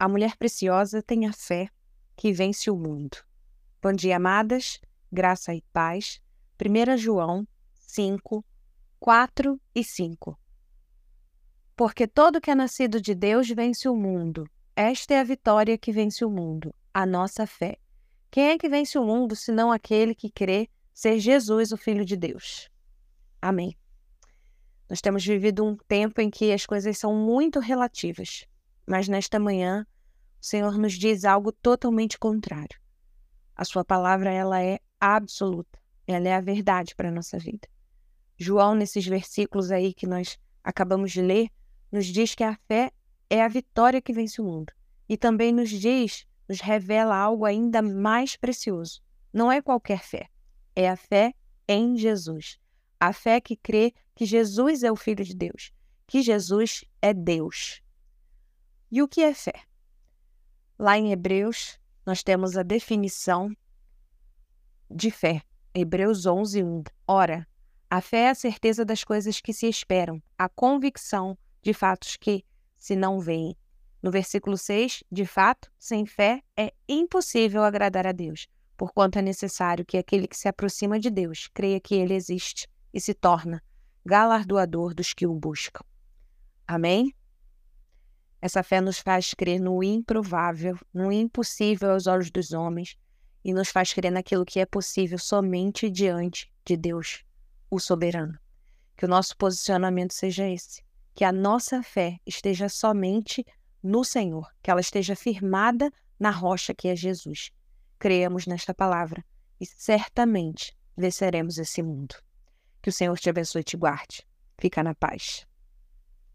A mulher preciosa tem a fé que vence o mundo. Bom dia, amadas, graça e paz. 1 João 5, 4 e 5. Porque todo que é nascido de Deus vence o mundo. Esta é a vitória que vence o mundo, a nossa fé. Quem é que vence o mundo senão aquele que crê ser Jesus, o Filho de Deus? Amém. Nós temos vivido um tempo em que as coisas são muito relativas, mas nesta manhã o Senhor nos diz algo totalmente contrário. A sua palavra ela é absoluta, ela é a verdade para a nossa vida. João, nesses versículos aí que nós acabamos de ler, nos diz que a fé é a vitória que vence o mundo. E também nos diz, nos revela algo ainda mais precioso. Não é qualquer fé, é a fé em Jesus. A fé que crê que Jesus é o Filho de Deus, que Jesus é Deus. E o que é fé? Lá em Hebreus, nós temos a definição de fé. Hebreus 11, 1. Ora, a fé é a certeza das coisas que se esperam, a convicção de fatos que se não veem. No versículo 6, de fato, sem fé é impossível agradar a Deus, porquanto é necessário que aquele que se aproxima de Deus creia que ele existe e se torna galardoador dos que o buscam. Amém? Essa fé nos faz crer no improvável, no impossível aos olhos dos homens e nos faz crer naquilo que é possível somente diante de Deus, o soberano. Que o nosso posicionamento seja esse, que a nossa fé esteja somente no Senhor, que ela esteja firmada na rocha que é Jesus. Creamos nesta palavra e certamente venceremos esse mundo. Que o Senhor te abençoe e te guarde. Fica na paz.